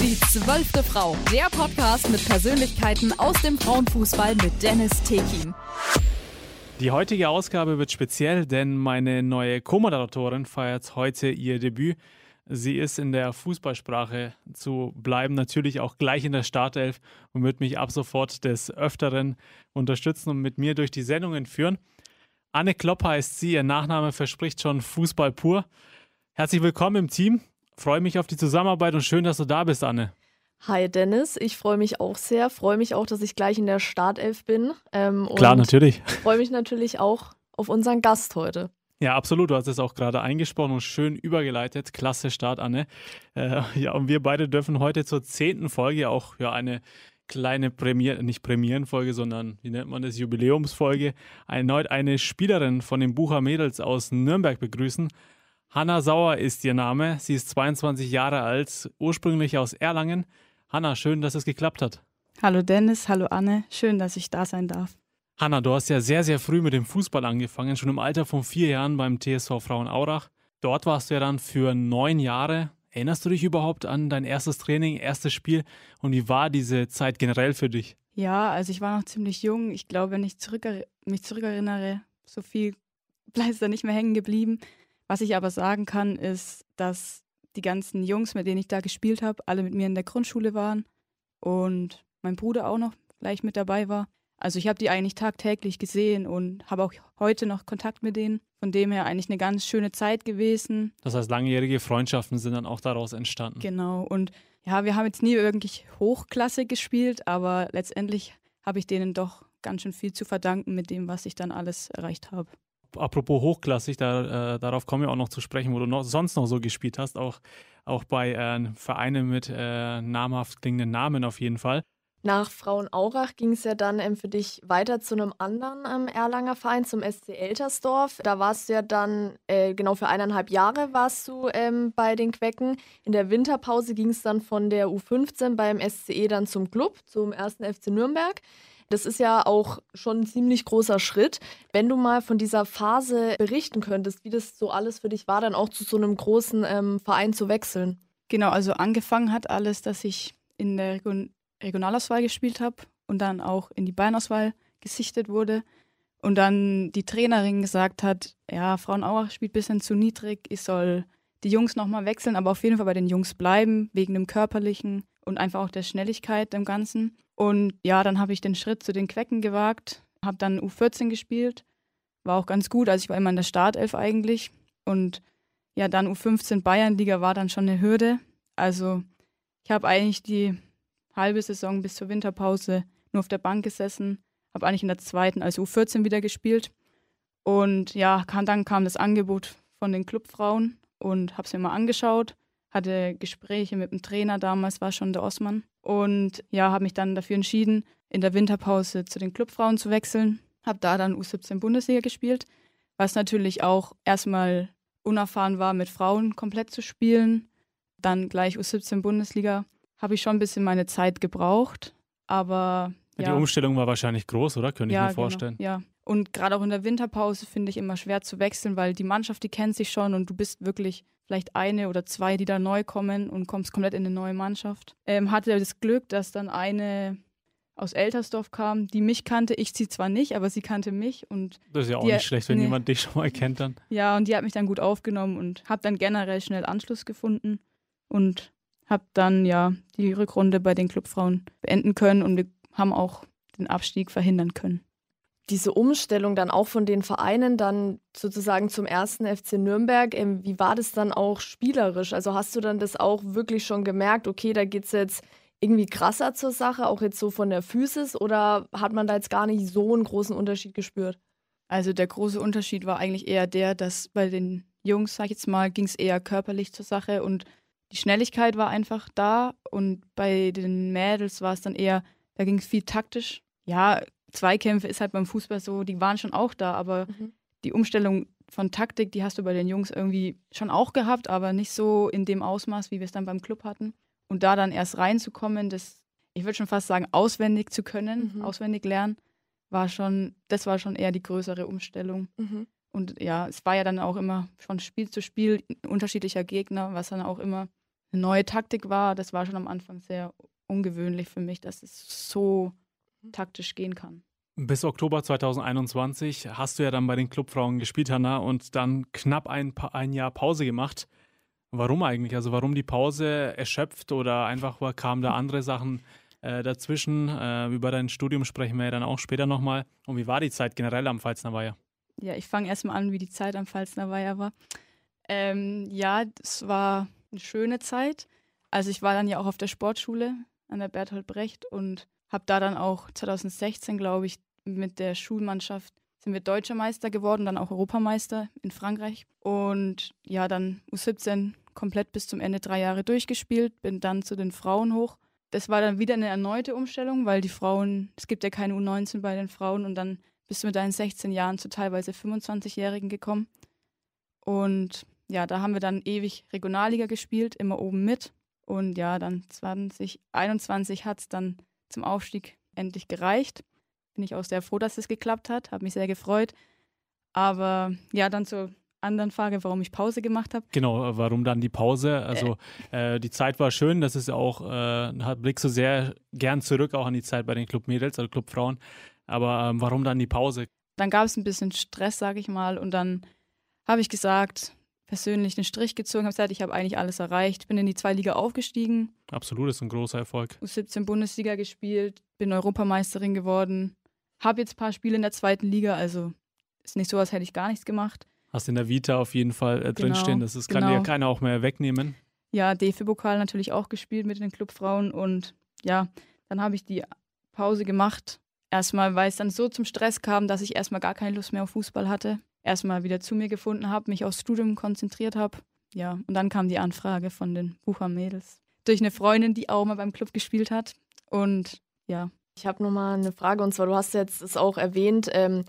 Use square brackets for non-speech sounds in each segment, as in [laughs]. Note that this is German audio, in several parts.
Die zwölfte Frau, der Podcast mit Persönlichkeiten aus dem Frauenfußball mit Dennis Tekin. Die heutige Ausgabe wird speziell, denn meine neue Co-Moderatorin feiert heute ihr Debüt. Sie ist in der Fußballsprache zu bleiben, natürlich auch gleich in der Startelf und wird mich ab sofort des Öfteren unterstützen und mit mir durch die Sendungen führen. Anne Klopp heißt sie, ihr Nachname verspricht schon Fußball pur. Herzlich willkommen im Team. Freue mich auf die Zusammenarbeit und schön, dass du da bist, Anne. Hi Dennis, ich freue mich auch sehr. Freue mich auch, dass ich gleich in der Startelf bin. Ähm, Klar, natürlich. [laughs] Freue mich natürlich auch auf unseren Gast heute. Ja, absolut. Du hast es auch gerade eingesprochen und schön übergeleitet. Klasse Start, Anne. Äh, ja, und wir beide dürfen heute zur zehnten Folge auch ja eine kleine Premier, nicht Premierenfolge, sondern wie nennt man das, Jubiläumsfolge, erneut eine Spielerin von den Bucher Mädels aus Nürnberg begrüßen. Hanna Sauer ist ihr Name. Sie ist 22 Jahre alt, ursprünglich aus Erlangen. Hanna, schön, dass es geklappt hat. Hallo Dennis, hallo Anne, schön, dass ich da sein darf. Hanna, du hast ja sehr, sehr früh mit dem Fußball angefangen, schon im Alter von vier Jahren beim TSV Frauen Aurach. Dort warst du ja dann für neun Jahre. Erinnerst du dich überhaupt an dein erstes Training, erstes Spiel und wie war diese Zeit generell für dich? Ja, also ich war noch ziemlich jung. Ich glaube, wenn ich zurück, mich zurückerinnere, so viel [laughs] bleibt da nicht mehr hängen geblieben. Was ich aber sagen kann, ist, dass die ganzen Jungs, mit denen ich da gespielt habe, alle mit mir in der Grundschule waren und mein Bruder auch noch gleich mit dabei war. Also ich habe die eigentlich tagtäglich gesehen und habe auch heute noch Kontakt mit denen. Von dem her eigentlich eine ganz schöne Zeit gewesen. Das heißt, langjährige Freundschaften sind dann auch daraus entstanden. Genau. Und ja, wir haben jetzt nie wirklich Hochklasse gespielt, aber letztendlich habe ich denen doch ganz schön viel zu verdanken mit dem, was ich dann alles erreicht habe apropos hochklassig, da, äh, darauf kommen wir auch noch zu sprechen, wo du noch, sonst noch so gespielt hast, auch, auch bei äh, Vereinen mit äh, namhaft klingenden Namen auf jeden Fall. Nach Frauenaurach ging es ja dann ähm, für dich weiter zu einem anderen ähm, Erlanger Verein, zum SC Eltersdorf. Da warst du ja dann, äh, genau für eineinhalb Jahre warst du ähm, bei den Quecken. In der Winterpause ging es dann von der U15 beim SCE dann zum Club, zum ersten FC Nürnberg. Das ist ja auch schon ein ziemlich großer Schritt. Wenn du mal von dieser Phase berichten könntest, wie das so alles für dich war, dann auch zu so einem großen ähm, Verein zu wechseln. Genau, also angefangen hat alles, dass ich in der Region Regionalauswahl gespielt habe und dann auch in die Bayernauswahl gesichtet wurde. Und dann die Trainerin gesagt hat, ja, Frauenauer spielt ein bisschen zu niedrig, ich soll die Jungs nochmal wechseln, aber auf jeden Fall bei den Jungs bleiben, wegen dem Körperlichen und einfach auch der Schnelligkeit im Ganzen. Und ja, dann habe ich den Schritt zu den Quecken gewagt, habe dann U14 gespielt, war auch ganz gut, also ich war immer in der Startelf eigentlich. Und ja, dann U15 Bayernliga war dann schon eine Hürde. Also ich habe eigentlich die halbe Saison bis zur Winterpause nur auf der Bank gesessen, habe eigentlich in der zweiten, also U14 wieder gespielt. Und ja, dann kam das Angebot von den Clubfrauen und habe es mir mal angeschaut hatte Gespräche mit dem Trainer damals, war schon der Osman. Und ja, habe mich dann dafür entschieden, in der Winterpause zu den Clubfrauen zu wechseln. Habe da dann U17 Bundesliga gespielt, was natürlich auch erstmal unerfahren war, mit Frauen komplett zu spielen. Dann gleich U17 Bundesliga. Habe ich schon ein bisschen meine Zeit gebraucht, aber. Ja. Die Umstellung war wahrscheinlich groß, oder? Könnte ja, ich mir genau, vorstellen. Genau, ja. Und gerade auch in der Winterpause finde ich immer schwer zu wechseln, weil die Mannschaft, die kennt sich schon und du bist wirklich vielleicht eine oder zwei, die da neu kommen und kommst komplett in eine neue Mannschaft. Ähm, hatte das Glück, dass dann eine aus Eltersdorf kam, die mich kannte. Ich sie zwar nicht, aber sie kannte mich. Und das ist ja auch nicht schlecht, wenn nee. jemand dich schon mal kennt dann. Ja, und die hat mich dann gut aufgenommen und habe dann generell schnell Anschluss gefunden und habe dann ja die Rückrunde bei den Clubfrauen beenden können und wir haben auch den Abstieg verhindern können diese Umstellung dann auch von den Vereinen dann sozusagen zum ersten FC Nürnberg, ähm, wie war das dann auch spielerisch? Also hast du dann das auch wirklich schon gemerkt, okay, da geht es jetzt irgendwie krasser zur Sache, auch jetzt so von der Physis, oder hat man da jetzt gar nicht so einen großen Unterschied gespürt? Also der große Unterschied war eigentlich eher der, dass bei den Jungs, sag ich jetzt mal, ging es eher körperlich zur Sache und die Schnelligkeit war einfach da und bei den Mädels war es dann eher, da ging es viel taktisch. Ja, Zweikämpfe ist halt beim Fußball so, die waren schon auch da, aber mhm. die Umstellung von Taktik, die hast du bei den Jungs irgendwie schon auch gehabt, aber nicht so in dem Ausmaß, wie wir es dann beim Club hatten. Und da dann erst reinzukommen, das, ich würde schon fast sagen, auswendig zu können, mhm. auswendig lernen, war schon, das war schon eher die größere Umstellung. Mhm. Und ja, es war ja dann auch immer von Spiel zu Spiel unterschiedlicher Gegner, was dann auch immer eine neue Taktik war. Das war schon am Anfang sehr ungewöhnlich für mich, dass es so taktisch gehen kann. Bis Oktober 2021 hast du ja dann bei den Clubfrauen gespielt, Hanna, und dann knapp ein, ein Jahr Pause gemacht. Warum eigentlich? Also warum die Pause erschöpft oder einfach kamen da andere Sachen äh, dazwischen? Äh, über dein Studium sprechen wir ja dann auch später nochmal. Und wie war die Zeit generell am Pfalzner Weiher? Ja, ich fange erstmal an, wie die Zeit am Pfalzner Weiher war. Ähm, ja, es war eine schöne Zeit. Also ich war dann ja auch auf der Sportschule an der Berthold Brecht und habe da dann auch 2016, glaube ich, mit der Schulmannschaft sind wir Deutscher Meister geworden, dann auch Europameister in Frankreich. Und ja, dann U17 komplett bis zum Ende drei Jahre durchgespielt, bin dann zu den Frauen hoch. Das war dann wieder eine erneute Umstellung, weil die Frauen, es gibt ja keine U19 bei den Frauen und dann bist du mit deinen 16 Jahren zu teilweise 25-Jährigen gekommen. Und ja, da haben wir dann ewig Regionalliga gespielt, immer oben mit. Und ja, dann 2021 hat es dann zum Aufstieg endlich gereicht. Bin ich auch sehr froh, dass es geklappt hat, habe mich sehr gefreut. Aber ja, dann zur anderen Frage, warum ich Pause gemacht habe. Genau, warum dann die Pause? Also äh, die Zeit war schön, das ist auch, äh, blickst du sehr gern zurück auch an die Zeit bei den Clubmädels oder Clubfrauen. Aber ähm, warum dann die Pause? Dann gab es ein bisschen Stress, sage ich mal, und dann habe ich gesagt, persönlich einen Strich gezogen, habe gesagt, ich habe eigentlich alles erreicht, bin in die zwei Liga aufgestiegen. Absolut, ist ein großer Erfolg. U17 Bundesliga gespielt, bin Europameisterin geworden, habe jetzt ein paar Spiele in der zweiten Liga, also ist nicht so, als hätte ich gar nichts gemacht. Hast in der Vita auf jeden Fall äh, drinstehen, genau, das ist, kann genau. dir keiner auch mehr wegnehmen. Ja, DFB-Pokal natürlich auch gespielt mit den Clubfrauen und ja, dann habe ich die Pause gemacht. Erstmal, weil es dann so zum Stress kam, dass ich erstmal gar keine Lust mehr auf Fußball hatte erstmal wieder zu mir gefunden habe, mich aufs Studium konzentriert habe. Ja, und dann kam die Anfrage von den Bucher-Mädels. Durch eine Freundin, die auch mal beim Club gespielt hat. Und ja. Ich habe nochmal eine Frage und zwar, du hast jetzt es auch erwähnt, ähm,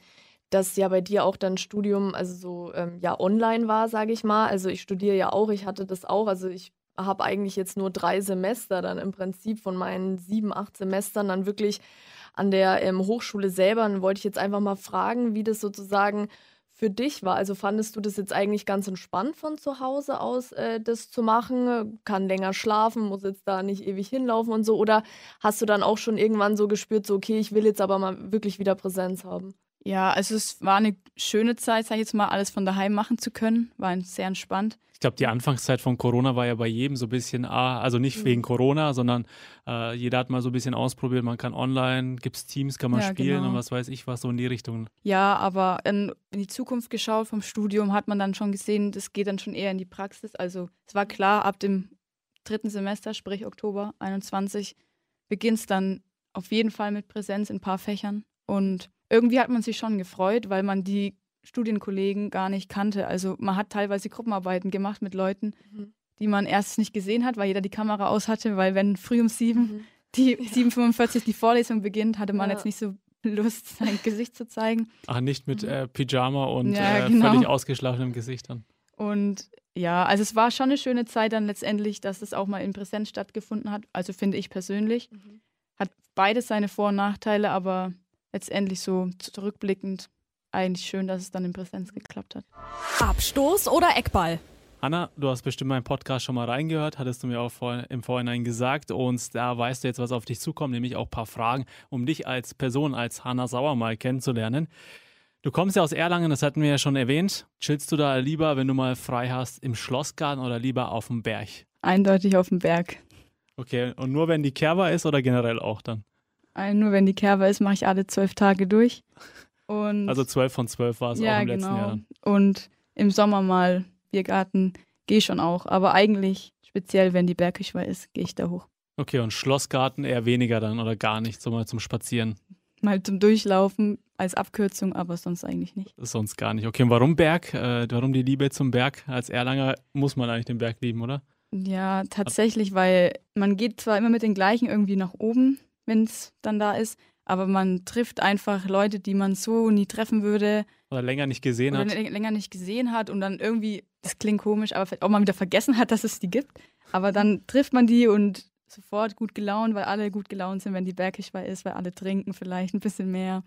dass ja bei dir auch dann Studium, also so ähm, ja online war, sage ich mal. Also ich studiere ja auch, ich hatte das auch. Also ich habe eigentlich jetzt nur drei Semester dann im Prinzip von meinen sieben, acht Semestern dann wirklich an der ähm, Hochschule selber. Dann wollte ich jetzt einfach mal fragen, wie das sozusagen für dich war. Also fandest du das jetzt eigentlich ganz entspannt von zu Hause aus, äh, das zu machen? Kann länger schlafen, muss jetzt da nicht ewig hinlaufen und so? Oder hast du dann auch schon irgendwann so gespürt, so, okay, ich will jetzt aber mal wirklich wieder Präsenz haben? Ja, also es war eine schöne Zeit, sag ich jetzt mal, alles von daheim machen zu können. War sehr entspannt. Ich glaube, die Anfangszeit von Corona war ja bei jedem so ein bisschen, ah, also nicht mhm. wegen Corona, sondern äh, jeder hat mal so ein bisschen ausprobiert. Man kann online, gibt es Teams, kann man ja, spielen genau. und was weiß ich was, so in die Richtung. Ja, aber in, in, die Zukunft geschaut vom Studium hat man dann schon gesehen, das geht dann schon eher in die Praxis. Also es war klar, ab dem dritten Semester, sprich Oktober 21, beginnt es dann auf jeden Fall mit Präsenz in ein paar Fächern. Und irgendwie hat man sich schon gefreut, weil man die Studienkollegen gar nicht kannte. Also man hat teilweise Gruppenarbeiten gemacht mit Leuten, mhm. die man erst nicht gesehen hat, weil jeder die Kamera aus hatte, weil wenn früh um sieben mhm. die ja. 7.45 die Vorlesung beginnt, hatte man ja. jetzt nicht so Lust, [laughs] sein Gesicht zu zeigen. Ach, nicht mit mhm. äh, Pyjama und ja, äh, genau. völlig ausgeschlafenem Gesicht dann. Und ja, also es war schon eine schöne Zeit dann letztendlich, dass es auch mal in Präsenz stattgefunden hat. Also finde ich persönlich. Mhm. Hat beides seine Vor- und Nachteile, aber letztendlich so zurückblickend eigentlich schön, dass es dann in Präsenz geklappt hat. Abstoß oder Eckball? Anna, du hast bestimmt meinen Podcast schon mal reingehört, hattest du mir auch vor, im Vorhinein gesagt. Und da weißt du jetzt, was auf dich zukommt, nämlich auch ein paar Fragen, um dich als Person, als Hanna Sauer mal kennenzulernen. Du kommst ja aus Erlangen, das hatten wir ja schon erwähnt. Chillst du da lieber, wenn du mal frei hast, im Schlossgarten oder lieber auf dem Berg? Eindeutig auf dem Berg. Okay, und nur wenn die Kerber ist oder generell auch dann? Nur wenn die Kerber ist, mache ich alle zwölf Tage durch. Und also zwölf von zwölf war es ja, auch im letzten genau. Jahr. Und im Sommer mal Biergarten gehe ich schon auch. Aber eigentlich, speziell wenn die Bergküche ist, gehe ich da hoch. Okay, und Schlossgarten eher weniger dann oder gar nicht, so mal zum Spazieren? Mal zum Durchlaufen als Abkürzung, aber sonst eigentlich nicht. Sonst gar nicht. Okay, und warum Berg? Äh, warum die Liebe zum Berg? Als Erlanger muss man eigentlich den Berg lieben, oder? Ja, tatsächlich, weil man geht zwar immer mit den gleichen irgendwie nach oben, wenn es dann da ist, aber man trifft einfach Leute, die man so nie treffen würde. Oder länger nicht gesehen oder hat. länger nicht gesehen hat und dann irgendwie, das klingt komisch, aber vielleicht auch mal wieder vergessen hat, dass es die gibt. Aber dann [laughs] trifft man die und sofort gut gelaunt, weil alle gut gelaunt sind, wenn die Bergkischwei ist, weil alle trinken vielleicht ein bisschen mehr.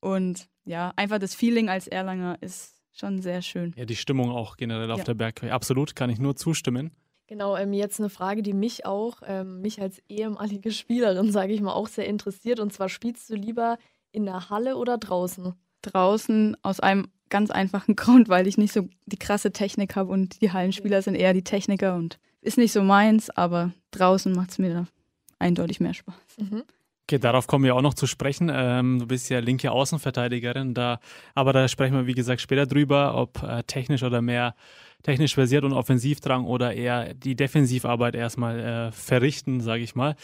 Und ja, einfach das Feeling als Erlanger ist schon sehr schön. Ja, die Stimmung auch generell auf ja. der Bergkirche. Absolut, kann ich nur zustimmen. Genau, ähm, jetzt eine Frage, die mich auch, ähm, mich als ehemalige [laughs] Spielerin, sage ich mal, auch sehr interessiert. Und zwar spielst du lieber in der Halle oder draußen? Draußen aus einem ganz einfachen [laughs] Grund, weil ich nicht so die krasse Technik habe und die Hallenspieler sind eher die Techniker und ist nicht so meins, aber draußen macht es mir eindeutig mehr Spaß. Mhm. Okay, darauf kommen wir auch noch zu sprechen. Ähm, du bist ja linke Außenverteidigerin, da, aber da sprechen wir, wie gesagt, später drüber, ob äh, technisch oder mehr technisch versiert und Offensivdrang oder eher die Defensivarbeit erstmal äh, verrichten, sage ich mal.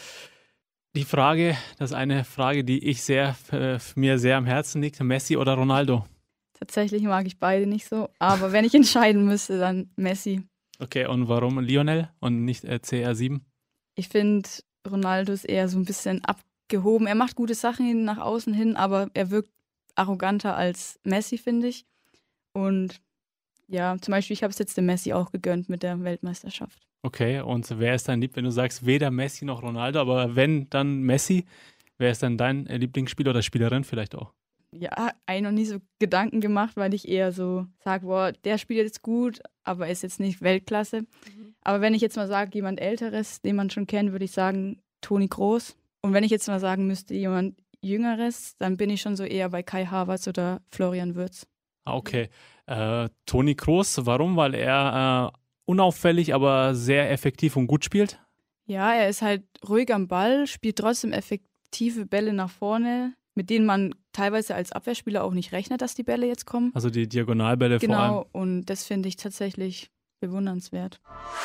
Die Frage, das ist eine Frage, die ich sehr, äh, mir sehr am Herzen liegt: Messi oder Ronaldo? Tatsächlich mag ich beide nicht so, aber wenn ich [laughs] entscheiden müsste, dann Messi. Okay, und warum Lionel und nicht äh, CR7? Ich finde, Ronaldo ist eher so ein bisschen abgehoben. Er macht gute Sachen nach außen hin, aber er wirkt arroganter als Messi, finde ich. Und ja, zum Beispiel, ich habe es jetzt dem Messi auch gegönnt mit der Weltmeisterschaft. Okay, und wer ist dein Lieb, wenn du sagst, weder Messi noch Ronaldo, aber wenn, dann Messi? Wer ist dann dein Lieblingsspieler oder Spielerin vielleicht auch? Ja, eigentlich noch nie so Gedanken gemacht, weil ich eher so sage, boah, der spielt jetzt gut, aber ist jetzt nicht Weltklasse. Mhm. Aber wenn ich jetzt mal sage, jemand Älteres, den man schon kennt, würde ich sagen, Toni Groß. Und wenn ich jetzt mal sagen müsste, jemand Jüngeres, dann bin ich schon so eher bei Kai Havertz oder Florian Würz. Ah, okay. Äh, Toni Kroos, warum? Weil er äh, unauffällig, aber sehr effektiv und gut spielt? Ja, er ist halt ruhig am Ball, spielt trotzdem effektive Bälle nach vorne, mit denen man teilweise als Abwehrspieler auch nicht rechnet, dass die Bälle jetzt kommen. Also die Diagonalbälle genau, vor allem. Genau, und das finde ich tatsächlich bewundernswert.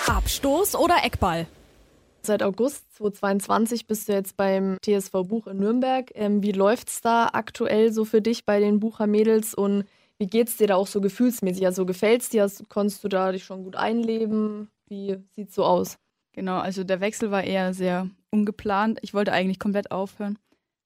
Abstoß oder Eckball? Seit August 2022 bist du jetzt beim TSV Buch in Nürnberg. Ähm, wie läuft es da aktuell so für dich bei den Bucher Mädels und wie geht es dir da auch so gefühlsmäßig? Also gefällt es dir? Konntest du da dich schon gut einleben? Wie sieht es so aus? Genau, also der Wechsel war eher sehr ungeplant. Ich wollte eigentlich komplett aufhören.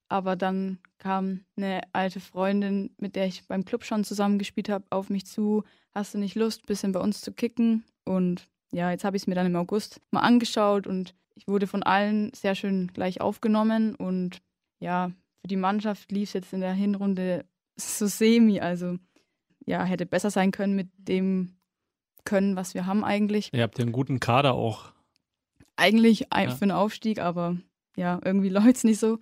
Aber dann kam eine alte Freundin, mit der ich beim Club schon zusammengespielt habe, auf mich zu. Hast du nicht Lust, ein bisschen bei uns zu kicken? Und ja, jetzt habe ich es mir dann im August mal angeschaut und ich wurde von allen sehr schön gleich aufgenommen. Und ja, für die Mannschaft lief es jetzt in der Hinrunde so semi. Also ja, hätte besser sein können mit dem Können, was wir haben eigentlich. Ihr habt ja einen guten Kader auch. Eigentlich ja. für einen Aufstieg, aber ja, irgendwie [laughs] läuft es nicht so.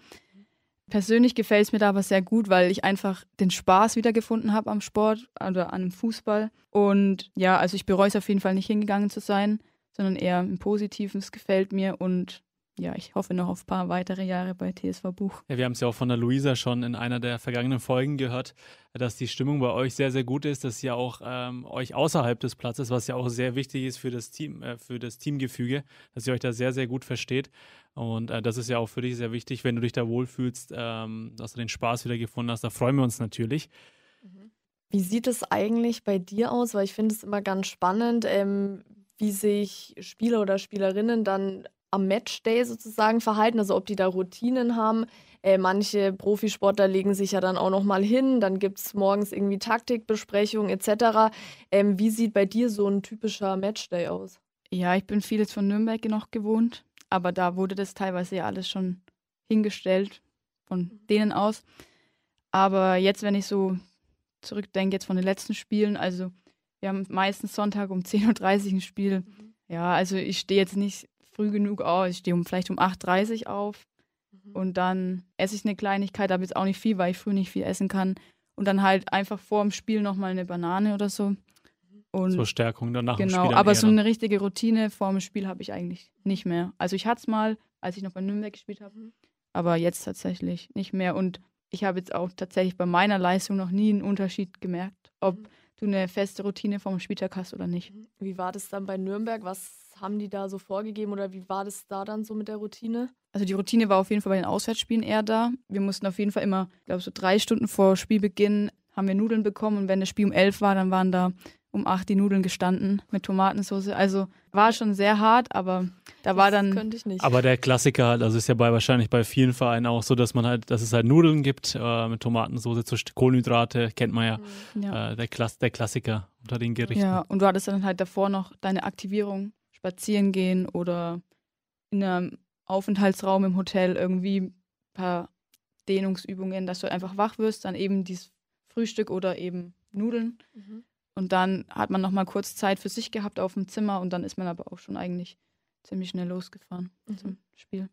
Persönlich gefällt es mir da aber sehr gut, weil ich einfach den Spaß wiedergefunden habe am Sport oder an dem Fußball. Und ja, also ich bereue es auf jeden Fall nicht hingegangen zu sein, sondern eher im Positiven. Es gefällt mir und ja, ich hoffe noch auf ein paar weitere Jahre bei TSV Buch. Ja, wir haben es ja auch von der Luisa schon in einer der vergangenen Folgen gehört, dass die Stimmung bei euch sehr, sehr gut ist, dass ihr auch ähm, euch außerhalb des Platzes, was ja auch sehr wichtig ist für das Team, äh, für das Teamgefüge, dass ihr euch da sehr, sehr gut versteht. Und äh, das ist ja auch für dich sehr wichtig, wenn du dich da wohlfühlst, ähm, dass du den Spaß wieder gefunden hast. Da freuen wir uns natürlich. Mhm. Wie sieht es eigentlich bei dir aus? Weil ich finde es immer ganz spannend, ähm, wie sich Spieler oder Spielerinnen dann am Matchday sozusagen verhalten, also ob die da Routinen haben. Äh, manche Profisportler legen sich ja dann auch noch mal hin, dann gibt es morgens irgendwie Taktikbesprechungen etc. Ähm, wie sieht bei dir so ein typischer Matchday aus? Ja, ich bin vieles von Nürnberg noch gewohnt, aber da wurde das teilweise ja alles schon hingestellt von mhm. denen aus. Aber jetzt, wenn ich so zurückdenke, jetzt von den letzten Spielen, also wir haben meistens Sonntag um 10.30 Uhr ein Spiel. Mhm. Ja, also ich stehe jetzt nicht früh genug auf. Ich stehe um, vielleicht um 8.30 Uhr auf mhm. und dann esse ich eine Kleinigkeit, aber jetzt auch nicht viel, weil ich früh nicht viel essen kann. Und dann halt einfach vor dem Spiel nochmal eine Banane oder so. Und Zur Stärkung danach. Genau, aber so eine richtige Routine vor dem Spiel habe ich eigentlich nicht mehr. Also ich hatte es mal, als ich noch bei Nürnberg gespielt habe, mhm. aber jetzt tatsächlich nicht mehr. Und ich habe jetzt auch tatsächlich bei meiner Leistung noch nie einen Unterschied gemerkt, ob mhm. Du eine feste Routine vom Spieltag hast oder nicht. Wie war das dann bei Nürnberg? Was haben die da so vorgegeben oder wie war das da dann so mit der Routine? Also die Routine war auf jeden Fall bei den Auswärtsspielen eher da. Wir mussten auf jeden Fall immer, ich glaube so drei Stunden vor Spielbeginn haben wir Nudeln bekommen und wenn das Spiel um elf war, dann waren da um acht die Nudeln gestanden mit Tomatensauce. Also war schon sehr hart, aber da war dann. Könnte ich nicht. Aber der Klassiker halt, also ist ja bei wahrscheinlich bei vielen Vereinen auch so, dass man halt, dass es halt Nudeln gibt äh, mit Tomatensauce, zu Kohlenhydrate, kennt man ja. Mhm. ja. Äh, der, Klass der Klassiker unter den Gerichten. Ja, und du hattest dann halt davor noch deine Aktivierung spazieren gehen oder in einem Aufenthaltsraum im Hotel irgendwie ein paar Dehnungsübungen, dass du einfach wach wirst, dann eben dieses Frühstück oder eben Nudeln. Mhm. Und dann hat man noch mal kurz Zeit für sich gehabt auf dem Zimmer und dann ist man aber auch schon eigentlich ziemlich schnell losgefahren mhm. zum Spiel.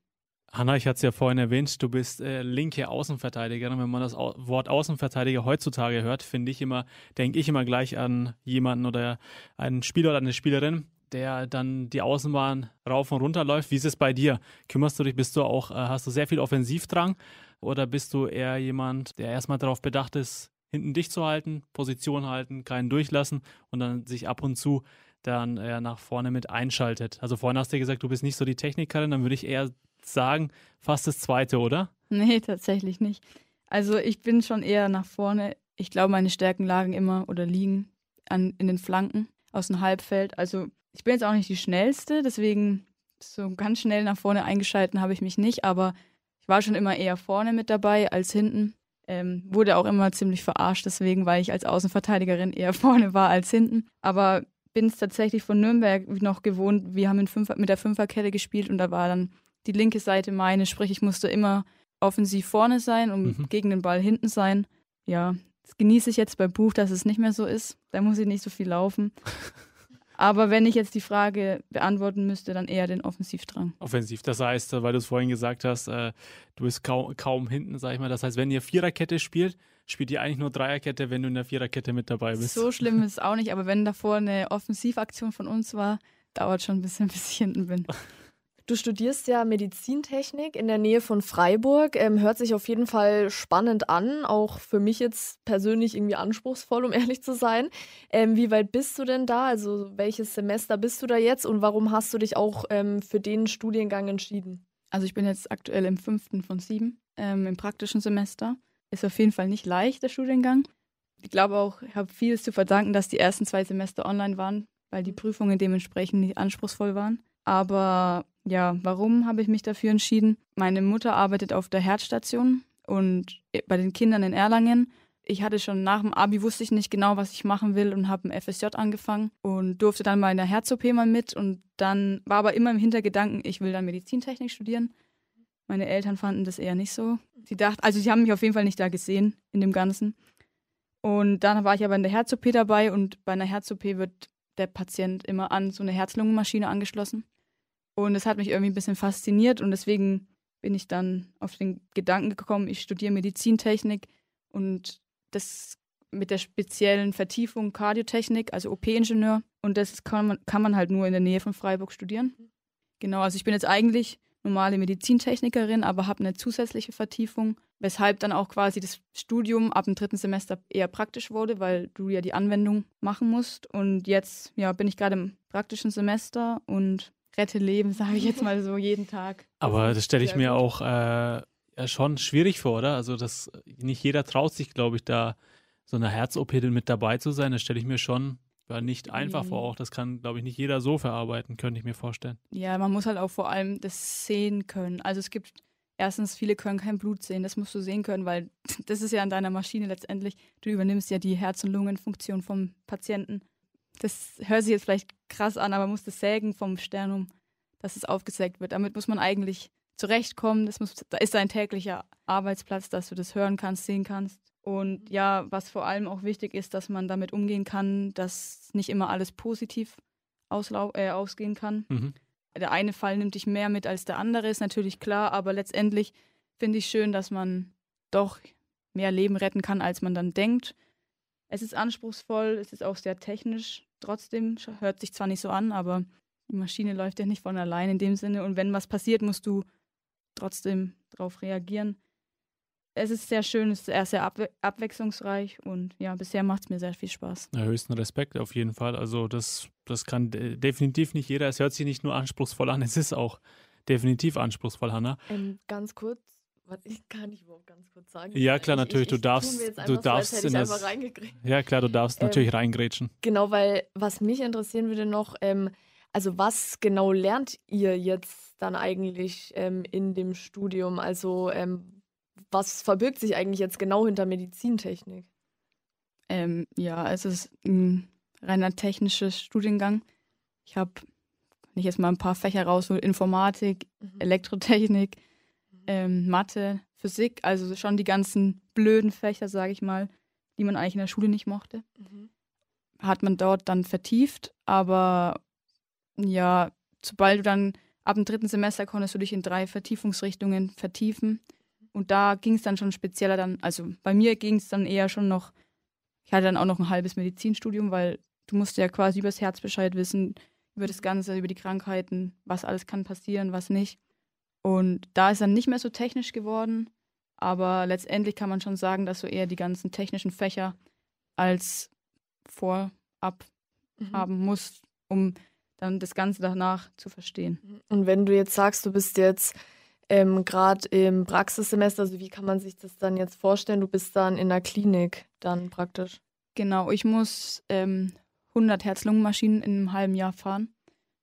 Hanna, ich hatte es ja vorhin erwähnt, du bist äh, linke Außenverteidigerin. Wenn man das Au Wort Außenverteidiger heutzutage hört, finde ich immer, denke ich immer gleich an jemanden oder einen Spieler oder eine Spielerin, der dann die Außenbahn rauf und runter läuft. Wie ist es bei dir? Kümmerst du dich, bist du auch, äh, hast du sehr viel Offensivdrang oder bist du eher jemand, der erstmal darauf bedacht ist, hinten dicht zu halten, Position halten, keinen durchlassen und dann sich ab und zu dann äh, nach vorne mit einschaltet? Also vorhin hast du ja gesagt, du bist nicht so die Technikerin, dann würde ich eher sagen, fast das zweite, oder? Nee, tatsächlich nicht. Also ich bin schon eher nach vorne. Ich glaube, meine Stärken lagen immer oder liegen an, in den Flanken aus dem Halbfeld. Also ich bin jetzt auch nicht die schnellste, deswegen so ganz schnell nach vorne eingeschalten habe ich mich nicht, aber ich war schon immer eher vorne mit dabei als hinten. Ähm, wurde auch immer ziemlich verarscht, deswegen, weil ich als Außenverteidigerin eher [laughs] vorne war als hinten. Aber bin es tatsächlich von Nürnberg noch gewohnt. Wir haben Fünfer, mit der Fünferkette gespielt und da war dann die linke Seite meine, sprich ich musste immer offensiv vorne sein und mhm. gegen den Ball hinten sein. Ja, das genieße ich jetzt bei Buch, dass es nicht mehr so ist. Da muss ich nicht so viel laufen. [laughs] Aber wenn ich jetzt die Frage beantworten müsste, dann eher den Offensivdrang. Offensiv, das heißt, weil du es vorhin gesagt hast, äh, du bist kaum, kaum hinten, sag ich mal. Das heißt, wenn ihr Viererkette spielt, spielt ihr eigentlich nur Dreierkette, wenn du in der Viererkette mit dabei bist. So schlimm ist es auch nicht, aber wenn davor eine Offensivaktion von uns war, dauert schon ein bisschen, [laughs] bis ich hinten bin. Du studierst ja Medizintechnik in der Nähe von Freiburg. Ähm, hört sich auf jeden Fall spannend an, auch für mich jetzt persönlich irgendwie anspruchsvoll, um [laughs] ehrlich zu sein. Ähm, wie weit bist du denn da? Also welches Semester bist du da jetzt und warum hast du dich auch ähm, für den Studiengang entschieden? Also ich bin jetzt aktuell im fünften von sieben ähm, im praktischen Semester. Ist auf jeden Fall nicht leicht, der Studiengang. Ich glaube auch, ich habe vieles zu verdanken, dass die ersten zwei Semester online waren, weil die Prüfungen dementsprechend nicht anspruchsvoll waren. Aber ja, warum habe ich mich dafür entschieden? Meine Mutter arbeitet auf der Herzstation und bei den Kindern in Erlangen. Ich hatte schon nach dem Abi wusste ich nicht genau, was ich machen will und habe ein FSJ angefangen und durfte dann mal in der Herz-OP mal mit und dann war aber immer im Hintergedanken, ich will dann Medizintechnik studieren. Meine Eltern fanden das eher nicht so. Sie dachten, also sie haben mich auf jeden Fall nicht da gesehen in dem Ganzen. Und dann war ich aber in der Herz-OP dabei und bei einer Herz-OP wird der Patient immer an so eine Herz-Lungen-Maschine angeschlossen. Und es hat mich irgendwie ein bisschen fasziniert und deswegen bin ich dann auf den Gedanken gekommen, ich studiere Medizintechnik und das mit der speziellen Vertiefung Kardiotechnik, also OP-Ingenieur. Und das kann man, kann man halt nur in der Nähe von Freiburg studieren. Genau, also ich bin jetzt eigentlich normale Medizintechnikerin, aber habe eine zusätzliche Vertiefung, weshalb dann auch quasi das Studium ab dem dritten Semester eher praktisch wurde, weil du ja die Anwendung machen musst. Und jetzt ja, bin ich gerade im praktischen Semester und rette Leben, sage ich jetzt mal so jeden Tag. Aber das stelle ich mir gut. auch äh, ja, schon schwierig vor, oder? Also das nicht jeder traut sich, glaube ich, da so eine Herz-OP mit dabei zu sein. Das stelle ich mir schon ja, nicht einfach mhm. vor. Auch das kann, glaube ich, nicht jeder so verarbeiten, könnte ich mir vorstellen. Ja, man muss halt auch vor allem das sehen können. Also es gibt erstens, viele können kein Blut sehen. Das musst du sehen können, weil [laughs] das ist ja an deiner Maschine letztendlich. Du übernimmst ja die Herz- und Lungenfunktion vom Patienten das hört sich jetzt vielleicht krass an, aber muss das sägen vom Sternum, dass es aufgesägt wird. Damit muss man eigentlich zurechtkommen. Das, muss, das ist ein täglicher Arbeitsplatz, dass du das hören kannst, sehen kannst. Und ja, was vor allem auch wichtig ist, dass man damit umgehen kann, dass nicht immer alles positiv äh, ausgehen kann. Mhm. Der eine Fall nimmt dich mehr mit als der andere, ist natürlich klar, aber letztendlich finde ich schön, dass man doch mehr Leben retten kann, als man dann denkt. Es ist anspruchsvoll, es ist auch sehr technisch. Trotzdem hört sich zwar nicht so an, aber die Maschine läuft ja nicht von allein in dem Sinne. Und wenn was passiert, musst du trotzdem darauf reagieren. Es ist sehr schön, es ist sehr abwe abwechslungsreich und ja, bisher macht es mir sehr viel Spaß. Ja, höchsten Respekt auf jeden Fall. Also das, das kann definitiv nicht jeder. Es hört sich nicht nur anspruchsvoll an, es ist auch definitiv anspruchsvoll, Hanna. Ähm, ganz kurz, was ich kann ich überhaupt ganz kurz sagen. Ja, klar, natürlich, ich, ich, du darfst, du darfst so, in das, Ja, klar, du darfst ähm, natürlich reingrätschen. Genau, weil was mich interessieren würde noch, ähm, also was genau lernt ihr jetzt dann eigentlich ähm, in dem Studium? Also ähm, was verbirgt sich eigentlich jetzt genau hinter Medizintechnik? Ähm, ja, es ist ein reiner technischer Studiengang. Ich habe nicht jetzt mal ein paar Fächer raus, so Informatik, mhm. Elektrotechnik, ähm, Mathe, Physik, also schon die ganzen blöden Fächer, sage ich mal, die man eigentlich in der Schule nicht mochte. Mhm. Hat man dort dann vertieft, aber ja, sobald du dann ab dem dritten Semester konntest du dich in drei Vertiefungsrichtungen vertiefen. Und da ging es dann schon spezieller dann, also bei mir ging es dann eher schon noch, ich hatte dann auch noch ein halbes Medizinstudium, weil du musst ja quasi über das Herz Bescheid wissen, über das Ganze, über die Krankheiten, was alles kann passieren, was nicht. Und da ist dann nicht mehr so technisch geworden, aber letztendlich kann man schon sagen, dass du eher die ganzen technischen Fächer als vorab mhm. haben musst, um dann das Ganze danach zu verstehen. Und wenn du jetzt sagst, du bist jetzt ähm, gerade im Praxissemester, also wie kann man sich das dann jetzt vorstellen? Du bist dann in der Klinik dann praktisch. Genau, ich muss ähm, 100 Herz-Lungen-Maschinen in einem halben Jahr fahren.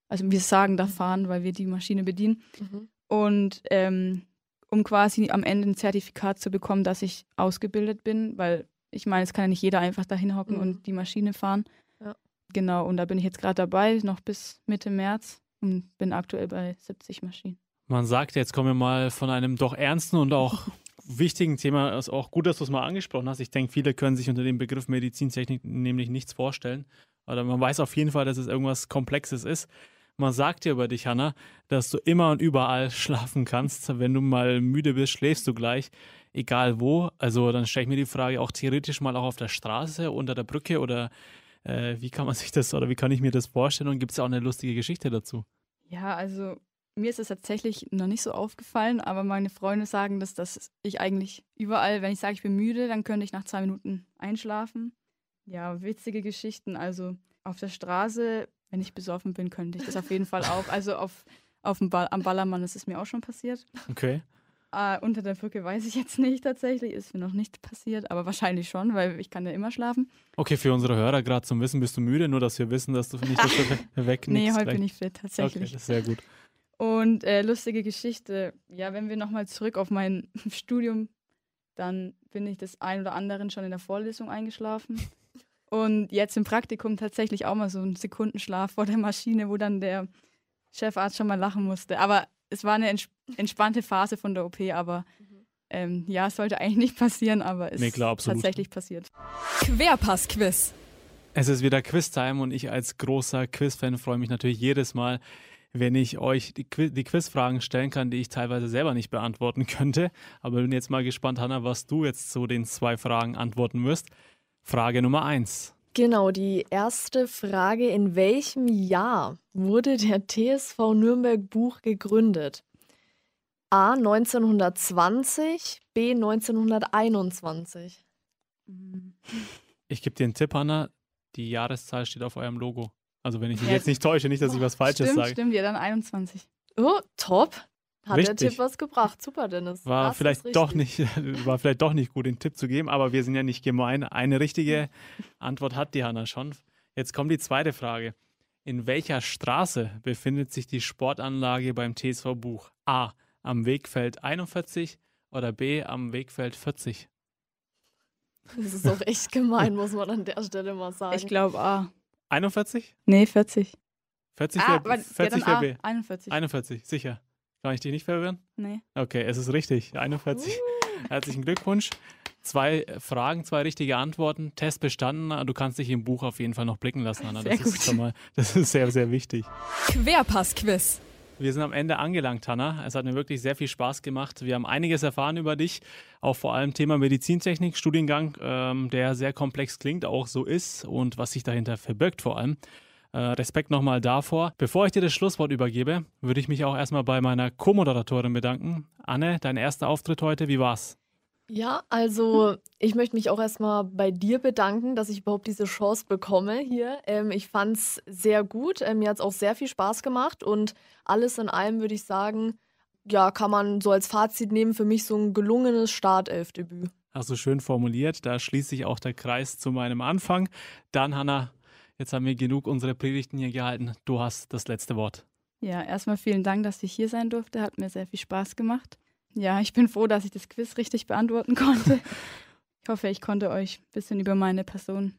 Also wir sagen da fahren, weil wir die Maschine bedienen. Mhm. Und ähm, um quasi am Ende ein Zertifikat zu bekommen, dass ich ausgebildet bin, weil ich meine, es kann ja nicht jeder einfach dahin hocken mhm. und die Maschine fahren. Ja. Genau, und da bin ich jetzt gerade dabei, noch bis Mitte März und bin aktuell bei 70 Maschinen. Man sagt, jetzt kommen wir mal von einem doch ernsten und auch [laughs] wichtigen Thema. Es ist auch gut, dass du es mal angesprochen hast. Ich denke, viele können sich unter dem Begriff Medizintechnik nämlich nichts vorstellen. Oder man weiß auf jeden Fall, dass es irgendwas Komplexes ist. Man sagt dir über dich, Hanna, dass du immer und überall [laughs] schlafen kannst. Wenn du mal müde bist, schläfst du gleich, egal wo. Also dann stelle ich mir die Frage auch theoretisch mal auch auf der Straße, unter der Brücke oder äh, wie kann man sich das oder wie kann ich mir das vorstellen? Und gibt es auch eine lustige Geschichte dazu? Ja, also mir ist es tatsächlich noch nicht so aufgefallen, aber meine Freunde sagen, dass, dass ich eigentlich überall, wenn ich sage, ich bin müde, dann könnte ich nach zwei Minuten einschlafen. Ja, witzige Geschichten. Also auf der Straße, wenn ich besoffen bin, könnte ich das auf jeden Fall auch. Also auf, auf dem Ball, am Ballermann ist es mir auch schon passiert. Okay. Äh, unter der Brücke weiß ich jetzt nicht tatsächlich, ist mir noch nicht passiert, aber wahrscheinlich schon, weil ich kann ja immer schlafen. Okay, für unsere Hörer gerade zum Wissen, bist du müde, nur dass wir wissen, dass du nicht dass du [laughs] wegnickst. Nee, heute bin ich fit, tatsächlich. Okay, das ist sehr gut. Und äh, lustige Geschichte, ja, wenn wir nochmal zurück auf mein [laughs] Studium, dann bin ich des ein oder anderen schon in der Vorlesung eingeschlafen. Und jetzt im Praktikum tatsächlich auch mal so ein Sekundenschlaf vor der Maschine, wo dann der Chefarzt schon mal lachen musste. Aber es war eine ents entspannte Phase von der OP, aber ähm, ja, es sollte eigentlich nicht passieren, aber es nee, klar, ist tatsächlich passiert. Querpass-Quiz. Es ist wieder Quiz-Time und ich als großer Quiz-Fan freue mich natürlich jedes Mal, wenn ich euch die, Quiz die Quizfragen stellen kann, die ich teilweise selber nicht beantworten [laughs] könnte. Aber bin jetzt mal gespannt, Hanna, was du jetzt zu den zwei Fragen antworten wirst. Frage Nummer eins. Genau, die erste Frage. In welchem Jahr wurde der TSV Nürnberg Buch gegründet? A 1920, B 1921. Ich gebe dir einen Tipp, Hanna. Die Jahreszahl steht auf eurem Logo. Also wenn ich mich ja. jetzt nicht täusche, nicht, dass ich was Falsches stimmt, sage. Stimmt, ja, dann 21. Oh, top. Hat Richtig. der Tipp was gebracht. Super, Dennis. War vielleicht doch nicht, [laughs] war vielleicht doch nicht gut, den Tipp zu geben, aber wir sind ja nicht gemein. Eine richtige Antwort hat die Hanna schon. Jetzt kommt die zweite Frage. In welcher Straße befindet sich die Sportanlage beim TSV Buch? A. Am Wegfeld 41 oder B. Am Wegfeld 40? Das ist doch echt gemein, [laughs] muss man an der Stelle mal sagen. Ich glaube A. 41? Nee, 40. 40 ah, wäre 40 wär B. 41. 41, sicher. Kann ich dich nicht verwirren? Nee. Okay, es ist richtig. 41. Uh. [laughs] Herzlichen Glückwunsch. Zwei Fragen, zwei richtige Antworten. Test bestanden. Du kannst dich im Buch auf jeden Fall noch blicken lassen, Anna. Das sehr ist gut. schon mal, [laughs] das ist sehr, sehr wichtig. Querpass-Quiz. Wir sind am Ende angelangt, Hanna. Es hat mir wirklich sehr viel Spaß gemacht. Wir haben einiges erfahren über dich, auch vor allem Thema Medizintechnik, Studiengang, ähm, der sehr komplex klingt, auch so ist und was sich dahinter verbirgt vor allem. Äh, Respekt nochmal davor. Bevor ich dir das Schlusswort übergebe, würde ich mich auch erstmal bei meiner Co-Moderatorin bedanken. Anne, dein erster Auftritt heute, wie war's? Ja, also ich möchte mich auch erstmal bei dir bedanken, dass ich überhaupt diese Chance bekomme hier. Ähm, ich fand es sehr gut. Ähm, mir hat es auch sehr viel Spaß gemacht und alles in allem würde ich sagen, ja, kann man so als Fazit nehmen, für mich so ein gelungenes Startelfdebüt. Hast du schön formuliert. Da schließt sich auch der Kreis zu meinem Anfang. Dann, Hanna, jetzt haben wir genug unsere Predigten hier gehalten. Du hast das letzte Wort. Ja, erstmal vielen Dank, dass ich hier sein durfte. Hat mir sehr viel Spaß gemacht. Ja, ich bin froh, dass ich das Quiz richtig beantworten [laughs] konnte. Ich hoffe, ich konnte euch ein bisschen über meine Person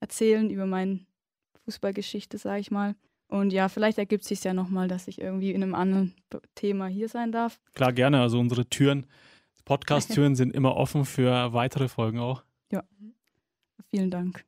erzählen, über meine Fußballgeschichte, sage ich mal. Und ja, vielleicht ergibt es sich ja nochmal, dass ich irgendwie in einem anderen Thema hier sein darf. Klar, gerne. Also unsere Türen, Podcast-Türen [laughs] sind immer offen für weitere Folgen auch. Ja. Vielen Dank.